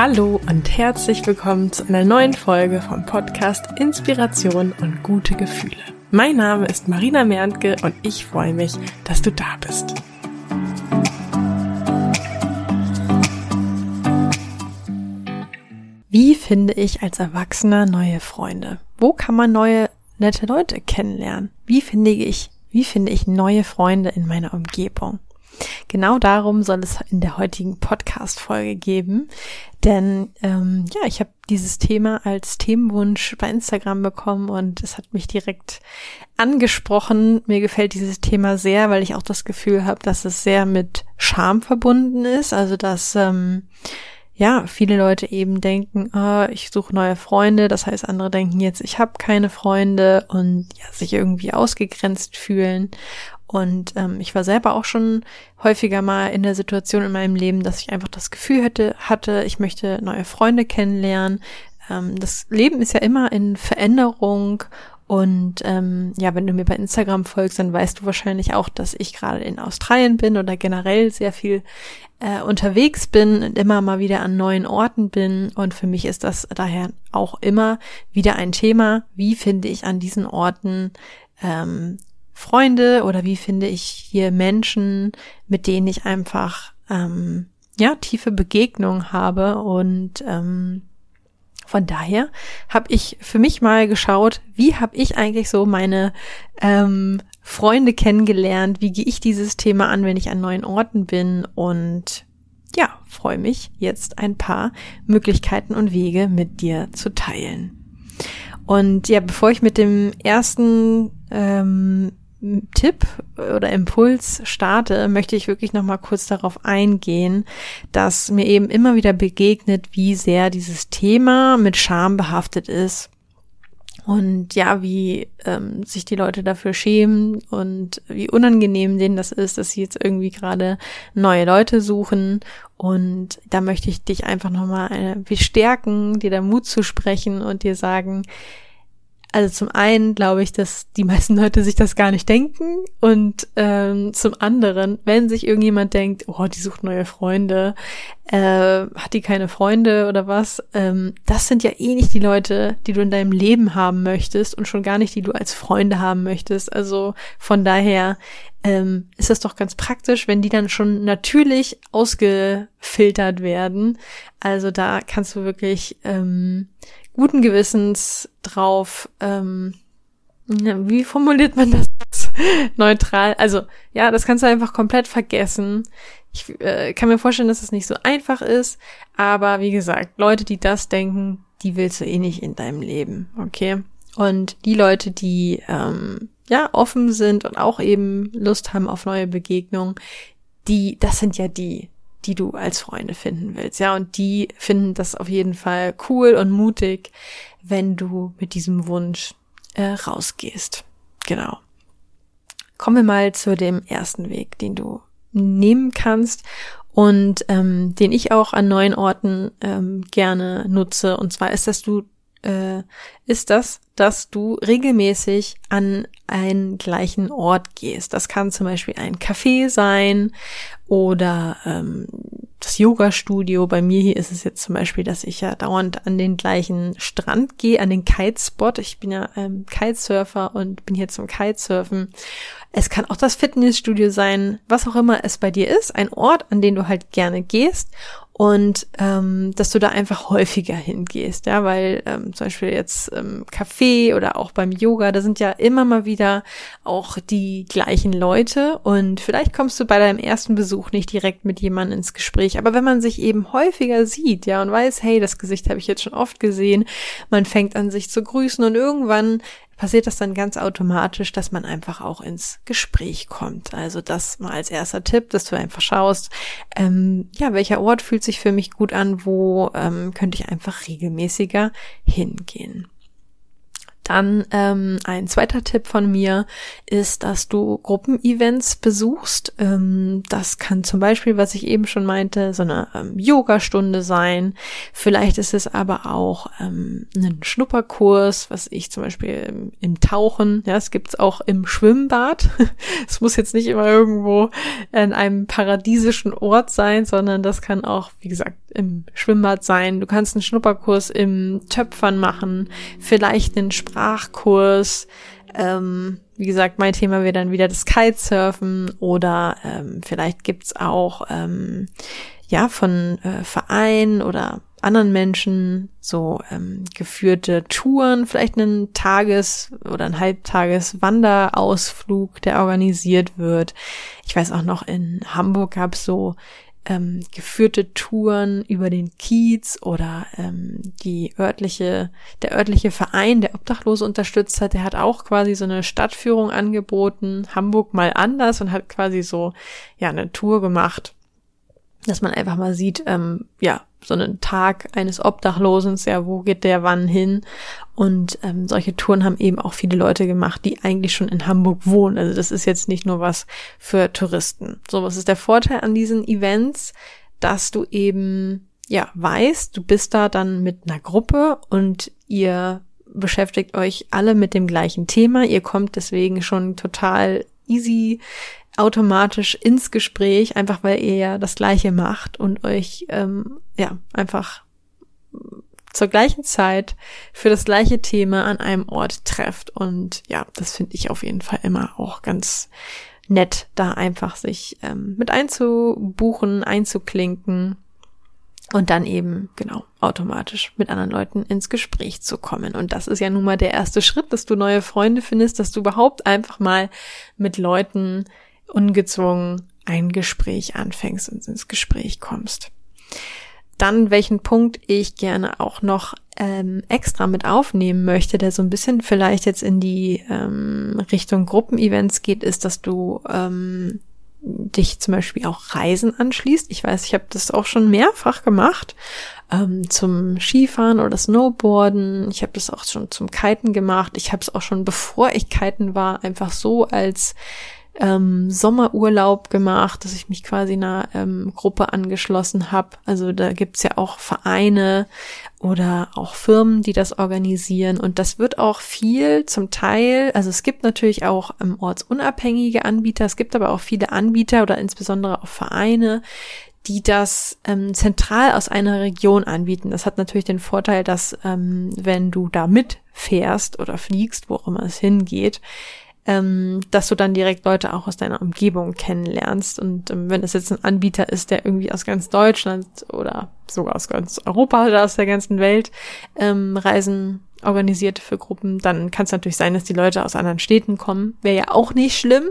Hallo und herzlich willkommen zu einer neuen Folge vom Podcast Inspiration und gute Gefühle. Mein Name ist Marina Merntke und ich freue mich, dass du da bist. Wie finde ich als Erwachsener neue Freunde? Wo kann man neue nette Leute kennenlernen? Wie finde ich, wie finde ich neue Freunde in meiner Umgebung? Genau darum soll es in der heutigen Podcast-Folge geben. Denn ähm, ja, ich habe dieses Thema als Themenwunsch bei Instagram bekommen und es hat mich direkt angesprochen. Mir gefällt dieses Thema sehr, weil ich auch das Gefühl habe, dass es sehr mit Scham verbunden ist. Also dass ähm, ja, viele Leute eben denken, oh, ich suche neue Freunde, das heißt, andere denken jetzt, ich habe keine Freunde und ja, sich irgendwie ausgegrenzt fühlen. Und ähm, ich war selber auch schon häufiger mal in der Situation in meinem Leben, dass ich einfach das Gefühl hätte, hatte, ich möchte neue Freunde kennenlernen. Ähm, das Leben ist ja immer in Veränderung und ähm, ja, wenn du mir bei Instagram folgst, dann weißt du wahrscheinlich auch, dass ich gerade in Australien bin oder generell sehr viel äh, unterwegs bin und immer mal wieder an neuen Orten bin. Und für mich ist das daher auch immer wieder ein Thema. Wie finde ich an diesen Orten ähm, Freunde oder wie finde ich hier Menschen, mit denen ich einfach ähm, ja tiefe Begegnung habe. Und ähm, von daher habe ich für mich mal geschaut, wie habe ich eigentlich so meine ähm, Freunde kennengelernt, wie gehe ich dieses Thema an, wenn ich an neuen Orten bin? Und ja, freue mich jetzt ein paar Möglichkeiten und Wege mit dir zu teilen. Und ja, bevor ich mit dem ersten ähm, Tipp oder Impuls starte, möchte ich wirklich noch mal kurz darauf eingehen, dass mir eben immer wieder begegnet, wie sehr dieses Thema mit Scham behaftet ist und ja, wie ähm, sich die Leute dafür schämen und wie unangenehm denen das ist, dass sie jetzt irgendwie gerade neue Leute suchen. Und da möchte ich dich einfach nochmal äh, bestärken, dir da Mut zu sprechen und dir sagen, also zum einen glaube ich, dass die meisten Leute sich das gar nicht denken und ähm, zum anderen, wenn sich irgendjemand denkt, oh, die sucht neue Freunde, äh, hat die keine Freunde oder was, ähm, das sind ja eh nicht die Leute, die du in deinem Leben haben möchtest und schon gar nicht, die du als Freunde haben möchtest. Also von daher ähm, ist das doch ganz praktisch, wenn die dann schon natürlich ausgefiltert werden. Also da kannst du wirklich ähm, guten Gewissens drauf, ähm, wie formuliert man das neutral? Also ja, das kannst du einfach komplett vergessen. Ich äh, kann mir vorstellen, dass es das nicht so einfach ist, aber wie gesagt, Leute, die das denken, die willst du eh nicht in deinem Leben, okay? Und die Leute, die ähm, ja offen sind und auch eben Lust haben auf neue Begegnungen, die, das sind ja die, die du als Freunde finden willst. Ja, und die finden das auf jeden Fall cool und mutig, wenn du mit diesem Wunsch äh, rausgehst. Genau. Kommen wir mal zu dem ersten Weg, den du nehmen kannst und ähm, den ich auch an neuen Orten ähm, gerne nutze. Und zwar ist, dass du äh, ist das, dass du regelmäßig an einen gleichen Ort gehst. Das kann zum Beispiel ein Café sein oder ähm, das Yoga-Studio. Bei mir hier ist es jetzt zum Beispiel, dass ich ja dauernd an den gleichen Strand gehe, an den Kitespot. Ich bin ja ähm, Kitesurfer und bin hier zum Kitesurfen. Es kann auch das Fitnessstudio sein, was auch immer es bei dir ist, ein Ort, an den du halt gerne gehst und ähm, dass du da einfach häufiger hingehst, ja, weil ähm, zum Beispiel jetzt ähm, Café oder auch beim Yoga, da sind ja immer mal wieder auch die gleichen Leute. Und vielleicht kommst du bei deinem ersten Besuch nicht direkt mit jemandem ins Gespräch, aber wenn man sich eben häufiger sieht, ja, und weiß, hey, das Gesicht habe ich jetzt schon oft gesehen, man fängt an sich zu grüßen und irgendwann passiert das dann ganz automatisch, dass man einfach auch ins Gespräch kommt. Also das mal als erster Tipp, dass du einfach schaust, ähm, ja, welcher Ort fühlt sich für mich gut an, wo ähm, könnte ich einfach regelmäßiger hingehen. Dann ähm, ein zweiter Tipp von mir ist, dass du Gruppenevents besuchst. Ähm, das kann zum Beispiel, was ich eben schon meinte, so eine ähm, Yoga-Stunde sein. Vielleicht ist es aber auch ähm, ein Schnupperkurs, was ich zum Beispiel im, im Tauchen, ja, es gibt's auch im Schwimmbad. Es muss jetzt nicht immer irgendwo in einem paradiesischen Ort sein, sondern das kann auch, wie gesagt, im Schwimmbad sein. Du kannst einen Schnupperkurs im Töpfern machen, vielleicht einen Sprachkurs. Ähm, wie gesagt, mein Thema wäre dann wieder das Kitesurfen oder ähm, vielleicht gibt's auch ähm, ja von äh, Vereinen oder anderen Menschen so ähm, geführte Touren, vielleicht einen Tages- oder ein Halbtages Wanderausflug, der organisiert wird. Ich weiß auch noch, in Hamburg gab es so ähm, geführte Touren über den Kiez oder ähm, die örtliche, der örtliche Verein, der Obdachlose unterstützt hat, der hat auch quasi so eine Stadtführung angeboten, Hamburg mal anders und hat quasi so ja eine Tour gemacht dass man einfach mal sieht, ähm, ja, so einen Tag eines Obdachlosens, ja, wo geht der wann hin? Und ähm, solche Touren haben eben auch viele Leute gemacht, die eigentlich schon in Hamburg wohnen. Also das ist jetzt nicht nur was für Touristen. So, was ist der Vorteil an diesen Events? Dass du eben, ja, weißt, du bist da dann mit einer Gruppe und ihr beschäftigt euch alle mit dem gleichen Thema. Ihr kommt deswegen schon total easy automatisch ins Gespräch, einfach weil ihr ja das Gleiche macht und euch ähm, ja einfach zur gleichen Zeit für das gleiche Thema an einem Ort trefft. Und ja, das finde ich auf jeden Fall immer auch ganz nett, da einfach sich ähm, mit einzubuchen, einzuklinken und dann eben, genau, automatisch mit anderen Leuten ins Gespräch zu kommen. Und das ist ja nun mal der erste Schritt, dass du neue Freunde findest, dass du überhaupt einfach mal mit Leuten ungezwungen ein Gespräch anfängst und ins Gespräch kommst. Dann, welchen Punkt ich gerne auch noch ähm, extra mit aufnehmen möchte, der so ein bisschen vielleicht jetzt in die ähm, Richtung Gruppenevents geht, ist, dass du ähm, dich zum Beispiel auch Reisen anschließt. Ich weiß, ich habe das auch schon mehrfach gemacht ähm, zum Skifahren oder Snowboarden. Ich habe das auch schon zum Kiten gemacht. Ich habe es auch schon bevor ich Kiten war, einfach so als ähm, Sommerurlaub gemacht, dass ich mich quasi einer ähm, Gruppe angeschlossen habe. Also da gibt's ja auch Vereine oder auch Firmen, die das organisieren. Und das wird auch viel zum Teil, also es gibt natürlich auch ähm, ortsunabhängige Anbieter, es gibt aber auch viele Anbieter oder insbesondere auch Vereine, die das ähm, zentral aus einer Region anbieten. Das hat natürlich den Vorteil, dass ähm, wenn du da mitfährst oder fliegst, wo auch immer es hingeht, ähm, dass du dann direkt Leute auch aus deiner Umgebung kennenlernst. Und ähm, wenn es jetzt ein Anbieter ist, der irgendwie aus ganz Deutschland oder sogar aus ganz Europa oder aus der ganzen Welt ähm, Reisen organisiert für Gruppen, dann kann es natürlich sein, dass die Leute aus anderen Städten kommen. Wäre ja auch nicht schlimm.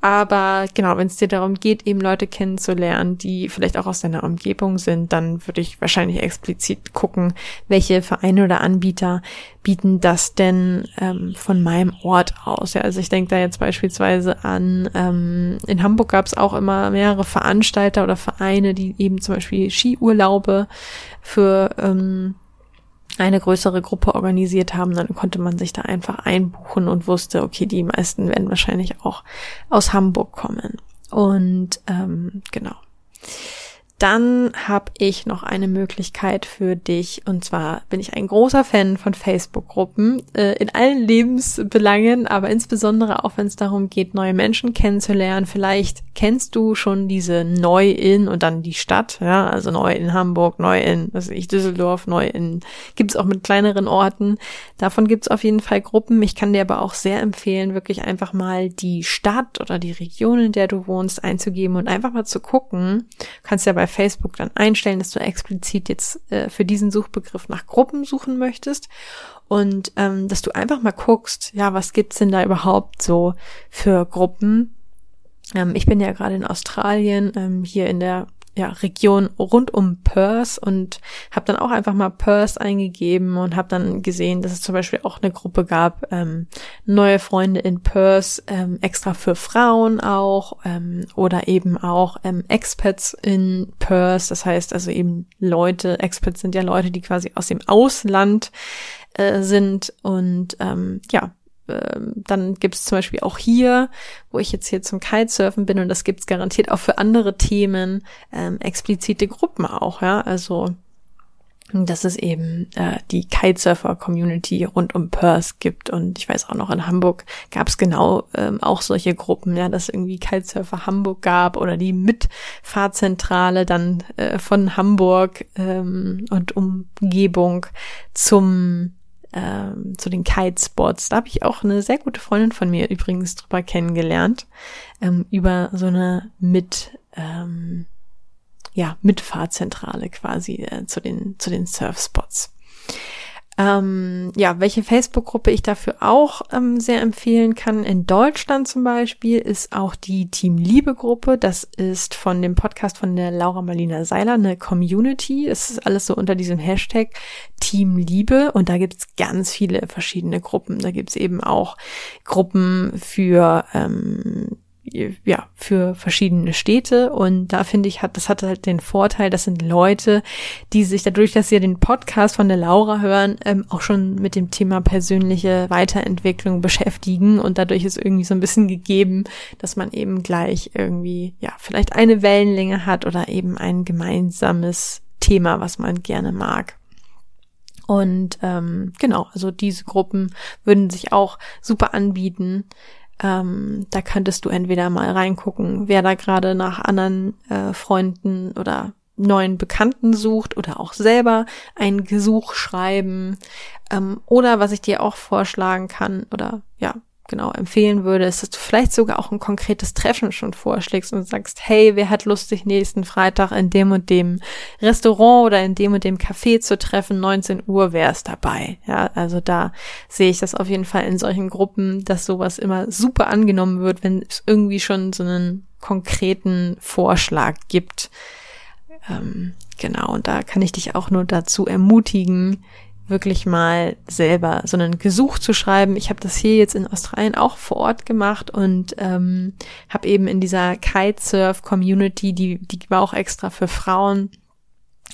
Aber genau, wenn es dir darum geht, eben Leute kennenzulernen, die vielleicht auch aus deiner Umgebung sind, dann würde ich wahrscheinlich explizit gucken, welche Vereine oder Anbieter bieten das denn ähm, von meinem Ort aus. Ja, also ich denke da jetzt beispielsweise an, ähm, in Hamburg gab es auch immer mehrere Veranstalter oder Vereine, die eben zum Beispiel Skiurlaube für ähm, eine größere Gruppe organisiert haben, dann konnte man sich da einfach einbuchen und wusste, okay, die meisten werden wahrscheinlich auch aus Hamburg kommen. Und ähm, genau. Dann habe ich noch eine Möglichkeit für dich. Und zwar bin ich ein großer Fan von Facebook-Gruppen äh, in allen Lebensbelangen, aber insbesondere auch, wenn es darum geht, neue Menschen kennenzulernen. Vielleicht kennst du schon diese neu in und dann die Stadt, ja, also neu in Hamburg, neu in, was weiß ich, Düsseldorf, neu in, gibt's auch mit kleineren Orten. Davon gibt's auf jeden Fall Gruppen. Ich kann dir aber auch sehr empfehlen, wirklich einfach mal die Stadt oder die Region, in der du wohnst, einzugeben und einfach mal zu gucken. Du kannst ja bei Facebook dann einstellen, dass du explizit jetzt äh, für diesen Suchbegriff nach Gruppen suchen möchtest und ähm, dass du einfach mal guckst, ja, was gibt's denn da überhaupt so für Gruppen? Ähm, ich bin ja gerade in Australien, ähm, hier in der ja, Region rund um Perth und habe dann auch einfach mal Perth eingegeben und habe dann gesehen, dass es zum Beispiel auch eine Gruppe gab, ähm, neue Freunde in Perth, ähm, extra für Frauen auch ähm, oder eben auch ähm, Expats in Perth. Das heißt also eben Leute, Expats sind ja Leute, die quasi aus dem Ausland äh, sind und ähm, ja, dann gibt es zum Beispiel auch hier, wo ich jetzt hier zum Kitesurfen bin und das gibt's garantiert auch für andere Themen, ähm, explizite Gruppen auch, ja, also dass es eben äh, die Kitesurfer-Community rund um Perth gibt. Und ich weiß auch noch in Hamburg gab es genau ähm, auch solche Gruppen, ja, dass irgendwie Kitesurfer Hamburg gab oder die Mitfahrzentrale dann äh, von Hamburg ähm, und Umgebung zum ähm, zu den Kitespots. Da habe ich auch eine sehr gute Freundin von mir übrigens drüber kennengelernt, ähm, über so eine mit ähm, ja Mitfahrzentrale quasi äh, zu den zu den Surfspots. Ähm, ja, welche Facebook-Gruppe ich dafür auch ähm, sehr empfehlen kann, in Deutschland zum Beispiel, ist auch die Team Liebe-Gruppe. Das ist von dem Podcast von der Laura Marlina Seiler eine Community. Es ist alles so unter diesem Hashtag Team Liebe und da gibt es ganz viele verschiedene Gruppen. Da gibt es eben auch Gruppen für ähm, ja, für verschiedene Städte. Und da finde ich, hat, das hat halt den Vorteil, das sind Leute, die sich dadurch, dass sie den Podcast von der Laura hören, ähm, auch schon mit dem Thema persönliche Weiterentwicklung beschäftigen. Und dadurch ist irgendwie so ein bisschen gegeben, dass man eben gleich irgendwie, ja, vielleicht eine Wellenlänge hat oder eben ein gemeinsames Thema, was man gerne mag. Und ähm, genau, also diese Gruppen würden sich auch super anbieten. Ähm, da könntest du entweder mal reingucken, wer da gerade nach anderen äh, Freunden oder neuen Bekannten sucht oder auch selber ein Gesuch schreiben. Ähm, oder was ich dir auch vorschlagen kann oder ja, genau empfehlen würde, ist, dass du vielleicht sogar auch ein konkretes Treffen schon vorschlägst und sagst, hey, wer hat Lust, sich nächsten Freitag in dem und dem Restaurant oder in dem und dem Café zu treffen, 19 Uhr wer ist dabei. Ja, also da sehe ich das auf jeden Fall in solchen Gruppen, dass sowas immer super angenommen wird, wenn es irgendwie schon so einen konkreten Vorschlag gibt. Ähm, genau, und da kann ich dich auch nur dazu ermutigen, wirklich mal selber so einen Gesuch zu schreiben. Ich habe das hier jetzt in Australien auch vor Ort gemacht und ähm, habe eben in dieser Kitesurf-Community, die, die war auch extra für Frauen,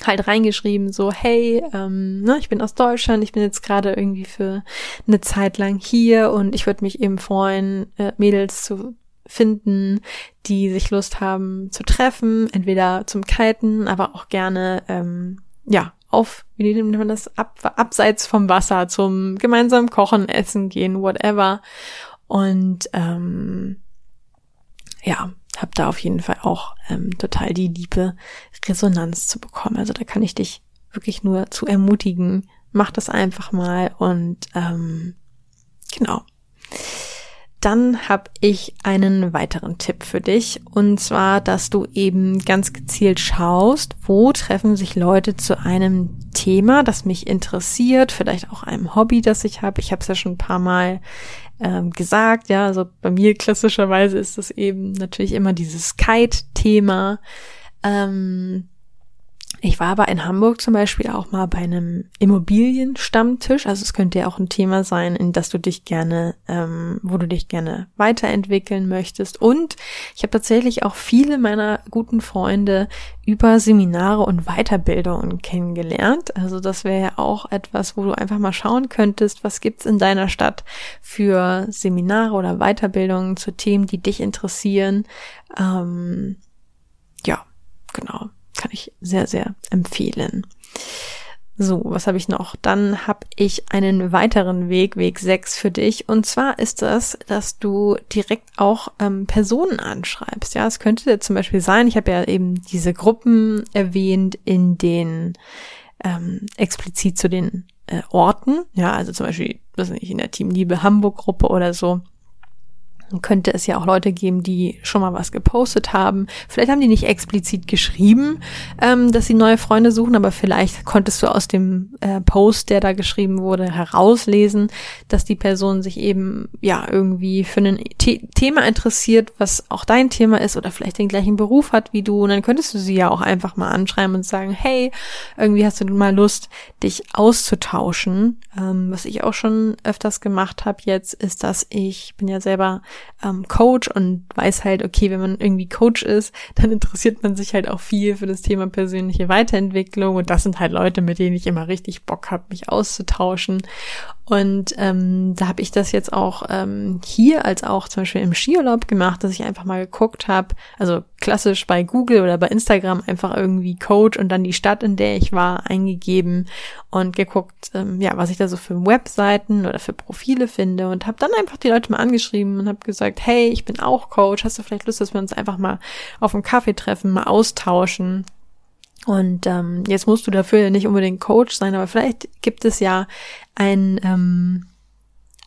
halt reingeschrieben, so, hey, ähm, ne, ich bin aus Deutschland, ich bin jetzt gerade irgendwie für eine Zeit lang hier und ich würde mich eben freuen, äh, Mädels zu finden, die sich Lust haben zu treffen, entweder zum Kiten, aber auch gerne, ähm, ja, auf, wie nennt man das, ab, abseits vom Wasser, zum gemeinsamen Kochen, Essen gehen, whatever. Und ähm, ja, habe da auf jeden Fall auch ähm, total die liebe Resonanz zu bekommen. Also da kann ich dich wirklich nur zu ermutigen, mach das einfach mal und ähm, genau. Dann habe ich einen weiteren Tipp für dich und zwar, dass du eben ganz gezielt schaust, wo treffen sich Leute zu einem Thema, das mich interessiert, vielleicht auch einem Hobby, das ich habe. Ich habe es ja schon ein paar Mal ähm, gesagt, ja, also bei mir klassischerweise ist es eben natürlich immer dieses Kite-Thema. Ähm, ich war aber in Hamburg zum Beispiel auch mal bei einem Immobilienstammtisch. Also es könnte ja auch ein Thema sein, in das du dich gerne, ähm, wo du dich gerne weiterentwickeln möchtest. Und ich habe tatsächlich auch viele meiner guten Freunde über Seminare und Weiterbildungen kennengelernt. Also das wäre ja auch etwas, wo du einfach mal schauen könntest, was gibt's in deiner Stadt für Seminare oder Weiterbildungen zu Themen, die dich interessieren. Ähm, ja, genau kann ich sehr, sehr empfehlen. So, was habe ich noch? Dann habe ich einen weiteren Weg, Weg 6 für dich. Und zwar ist das, dass du direkt auch ähm, Personen anschreibst. Ja, es könnte zum Beispiel sein, ich habe ja eben diese Gruppen erwähnt, in den ähm, explizit zu den äh, Orten. Ja, also zum Beispiel, was nicht, in der Team Liebe Hamburg Gruppe oder so dann könnte es ja auch Leute geben, die schon mal was gepostet haben. Vielleicht haben die nicht explizit geschrieben, ähm, dass sie neue Freunde suchen, aber vielleicht konntest du aus dem äh, Post, der da geschrieben wurde, herauslesen, dass die Person sich eben ja irgendwie für ein The Thema interessiert, was auch dein Thema ist oder vielleicht den gleichen Beruf hat wie du. Und dann könntest du sie ja auch einfach mal anschreiben und sagen, hey, irgendwie hast du mal Lust, dich auszutauschen. Ähm, was ich auch schon öfters gemacht habe jetzt, ist, dass ich bin ja selber ähm, Coach und weiß halt, okay, wenn man irgendwie Coach ist, dann interessiert man sich halt auch viel für das Thema persönliche Weiterentwicklung und das sind halt Leute, mit denen ich immer richtig Bock habe, mich auszutauschen. Und ähm, da habe ich das jetzt auch ähm, hier als auch zum Beispiel im Skiurlaub gemacht, dass ich einfach mal geguckt habe, also klassisch bei Google oder bei Instagram einfach irgendwie Coach und dann die Stadt, in der ich war, eingegeben und geguckt, ähm, ja, was ich da so für Webseiten oder für Profile finde und habe dann einfach die Leute mal angeschrieben und habe gesagt, hey, ich bin auch Coach, hast du vielleicht Lust, dass wir uns einfach mal auf einen Kaffee treffen, mal austauschen? Und ähm, jetzt musst du dafür ja nicht unbedingt Coach sein, aber vielleicht gibt es ja ein, ähm,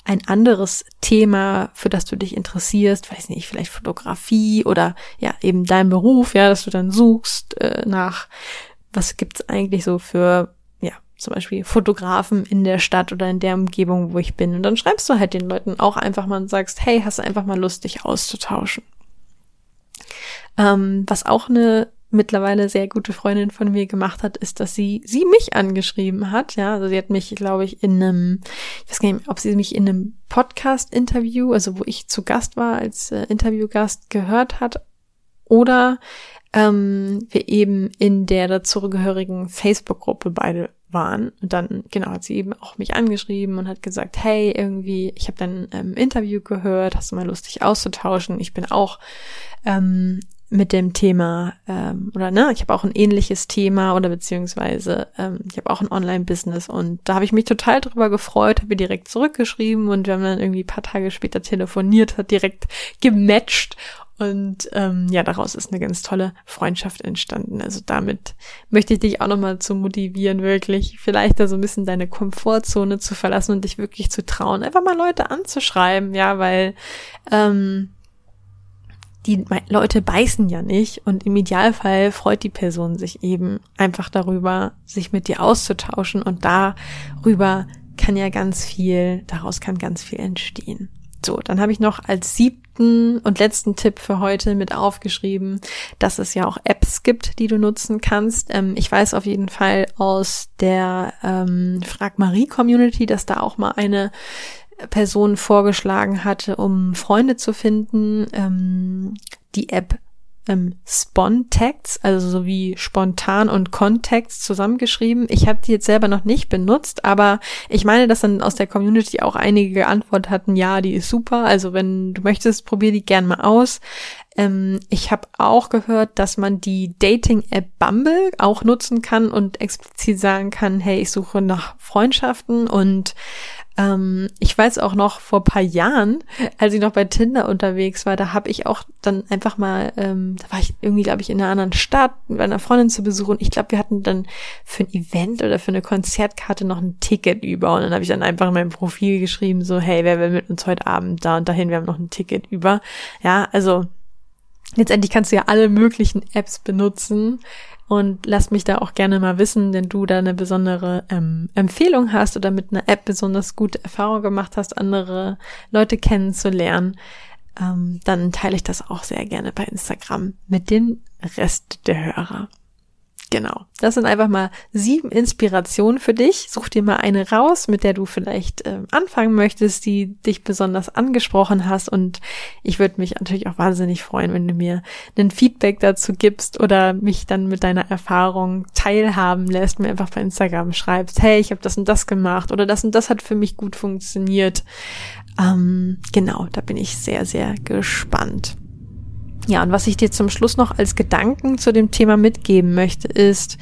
ein anderes Thema, für das du dich interessierst, weiß nicht, vielleicht Fotografie oder ja eben dein Beruf, ja, dass du dann suchst äh, nach, was gibt's eigentlich so für ja zum Beispiel Fotografen in der Stadt oder in der Umgebung, wo ich bin. Und dann schreibst du halt den Leuten auch einfach mal und sagst, hey, hast du einfach mal Lust, dich auszutauschen. Ähm, was auch eine mittlerweile sehr gute Freundin von mir gemacht hat, ist, dass sie sie mich angeschrieben hat. Ja, also sie hat mich, glaube ich, in einem, ich weiß gar nicht, ob sie mich in einem Podcast-Interview, also wo ich zu Gast war, als äh, Interviewgast gehört hat, oder ähm, wir eben in der dazugehörigen Facebook-Gruppe beide waren. Und dann, genau, hat sie eben auch mich angeschrieben und hat gesagt, hey, irgendwie, ich habe dein ähm, Interview gehört, hast du mal Lust, dich auszutauschen? Ich bin auch ähm, mit dem Thema ähm, oder ne, ich habe auch ein ähnliches Thema oder beziehungsweise ähm, ich habe auch ein Online-Business und da habe ich mich total drüber gefreut, habe ihr direkt zurückgeschrieben und wir haben dann irgendwie paar Tage später telefoniert, hat direkt gematcht und ähm, ja, daraus ist eine ganz tolle Freundschaft entstanden. Also damit möchte ich dich auch nochmal zu motivieren, wirklich vielleicht da so ein bisschen deine Komfortzone zu verlassen und dich wirklich zu trauen, einfach mal Leute anzuschreiben, ja, weil ähm, die Leute beißen ja nicht und im Idealfall freut die Person sich eben einfach darüber, sich mit dir auszutauschen und darüber kann ja ganz viel, daraus kann ganz viel entstehen. So, dann habe ich noch als siebten und letzten Tipp für heute mit aufgeschrieben, dass es ja auch Apps gibt, die du nutzen kannst. Ähm, ich weiß auf jeden Fall aus der ähm, Frag Marie Community, dass da auch mal eine Person vorgeschlagen hatte, um Freunde zu finden, ähm, die App ähm, Spontext, also so wie spontan und Kontext zusammengeschrieben. Ich habe die jetzt selber noch nicht benutzt, aber ich meine, dass dann aus der Community auch einige geantwortet hatten, ja, die ist super. Also wenn du möchtest, probier die gern mal aus. Ähm, ich habe auch gehört, dass man die Dating-App Bumble auch nutzen kann und explizit sagen kann, hey, ich suche nach Freundschaften und ähm, ich weiß auch noch vor paar Jahren, als ich noch bei Tinder unterwegs war, da habe ich auch dann einfach mal, ähm, da war ich irgendwie, glaube ich, in einer anderen Stadt mit einer Freundin zu besuchen. Ich glaube, wir hatten dann für ein Event oder für eine Konzertkarte noch ein Ticket über und dann habe ich dann einfach in meinem Profil geschrieben, so, hey, wer will mit uns heute Abend da und dahin, wir haben noch ein Ticket über. Ja, also letztendlich kannst du ja alle möglichen Apps benutzen. Und lass mich da auch gerne mal wissen, wenn du da eine besondere ähm, Empfehlung hast oder mit einer App besonders gute Erfahrung gemacht hast, andere Leute kennenzulernen. Ähm, dann teile ich das auch sehr gerne bei Instagram mit den Rest der Hörer. Genau. Das sind einfach mal sieben Inspirationen für dich. Such dir mal eine raus, mit der du vielleicht äh, anfangen möchtest, die dich besonders angesprochen hast. Und ich würde mich natürlich auch wahnsinnig freuen, wenn du mir ein Feedback dazu gibst oder mich dann mit deiner Erfahrung teilhaben lässt, mir einfach bei Instagram schreibst, hey, ich habe das und das gemacht oder das und das hat für mich gut funktioniert. Ähm, genau, da bin ich sehr, sehr gespannt. Ja, und was ich dir zum Schluss noch als Gedanken zu dem Thema mitgeben möchte, ist,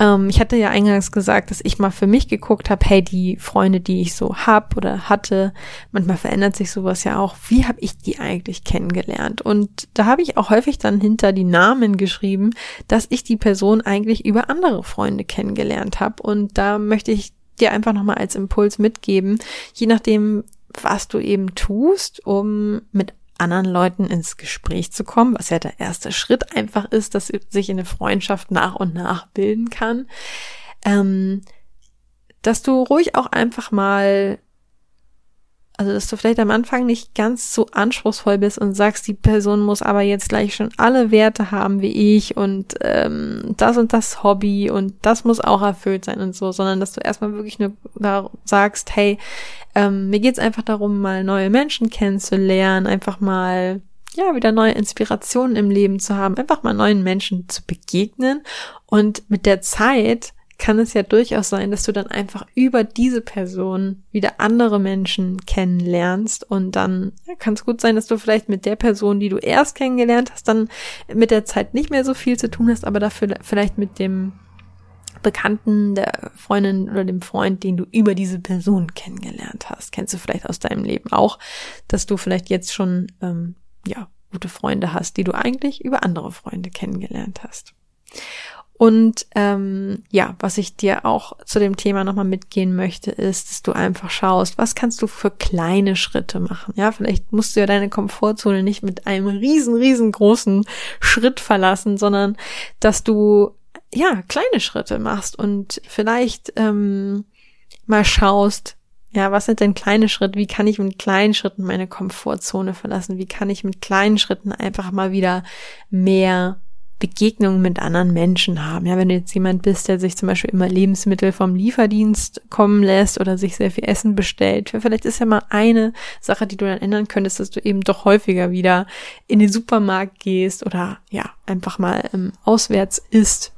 ähm, ich hatte ja eingangs gesagt, dass ich mal für mich geguckt habe, hey, die Freunde, die ich so hab oder hatte, manchmal verändert sich sowas ja auch, wie habe ich die eigentlich kennengelernt? Und da habe ich auch häufig dann hinter die Namen geschrieben, dass ich die Person eigentlich über andere Freunde kennengelernt habe. Und da möchte ich dir einfach nochmal als Impuls mitgeben, je nachdem, was du eben tust, um mit anderen Leuten ins Gespräch zu kommen, was ja der erste Schritt einfach ist, dass sich eine Freundschaft nach und nach bilden kann, ähm, dass du ruhig auch einfach mal also, dass du vielleicht am Anfang nicht ganz so anspruchsvoll bist und sagst, die Person muss aber jetzt gleich schon alle Werte haben wie ich und ähm, das und das Hobby und das muss auch erfüllt sein und so, sondern dass du erstmal wirklich nur da sagst, hey, ähm, mir geht's einfach darum, mal neue Menschen kennenzulernen, einfach mal ja, wieder neue Inspirationen im Leben zu haben, einfach mal neuen Menschen zu begegnen und mit der Zeit kann es ja durchaus sein, dass du dann einfach über diese Person wieder andere Menschen kennenlernst und dann kann es gut sein, dass du vielleicht mit der Person, die du erst kennengelernt hast, dann mit der Zeit nicht mehr so viel zu tun hast, aber dafür vielleicht mit dem Bekannten, der Freundin oder dem Freund, den du über diese Person kennengelernt hast. Kennst du vielleicht aus deinem Leben auch, dass du vielleicht jetzt schon ähm, ja gute Freunde hast, die du eigentlich über andere Freunde kennengelernt hast. Und ähm, ja, was ich dir auch zu dem Thema nochmal mitgehen möchte, ist, dass du einfach schaust, was kannst du für kleine Schritte machen. Ja, vielleicht musst du ja deine Komfortzone nicht mit einem riesen, riesengroßen Schritt verlassen, sondern dass du ja kleine Schritte machst und vielleicht ähm, mal schaust, ja, was sind denn kleine Schritte? Wie kann ich mit kleinen Schritten meine Komfortzone verlassen? Wie kann ich mit kleinen Schritten einfach mal wieder mehr Begegnungen mit anderen Menschen haben. Ja, wenn du jetzt jemand bist, der sich zum Beispiel immer Lebensmittel vom Lieferdienst kommen lässt oder sich sehr viel Essen bestellt, vielleicht ist ja mal eine Sache, die du dann ändern könntest, dass du eben doch häufiger wieder in den Supermarkt gehst oder ja, einfach mal ähm, auswärts isst.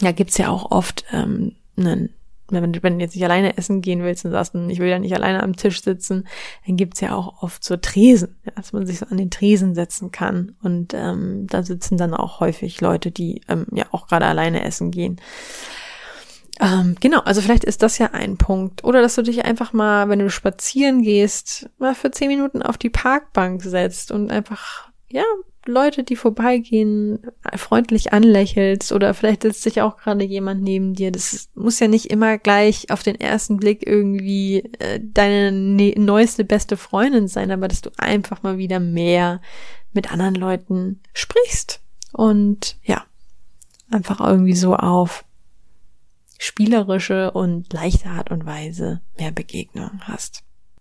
Ja, gibt's ja auch oft ähm, einen wenn du, wenn du jetzt nicht alleine essen gehen willst und sagst, hm, ich will ja nicht alleine am Tisch sitzen, dann gibt's ja auch oft so Tresen, ja, dass man sich so an den Tresen setzen kann. Und ähm, da sitzen dann auch häufig Leute, die ähm, ja auch gerade alleine essen gehen. Ähm, genau, also vielleicht ist das ja ein Punkt. Oder dass du dich einfach mal, wenn du spazieren gehst, mal für zehn Minuten auf die Parkbank setzt und einfach, ja, Leute, die vorbeigehen, freundlich anlächelst oder vielleicht sitzt sich auch gerade jemand neben dir. Das muss ja nicht immer gleich auf den ersten Blick irgendwie äh, deine ne neueste beste Freundin sein, aber dass du einfach mal wieder mehr mit anderen Leuten sprichst und ja, einfach irgendwie so auf spielerische und leichte Art und Weise mehr Begegnung hast.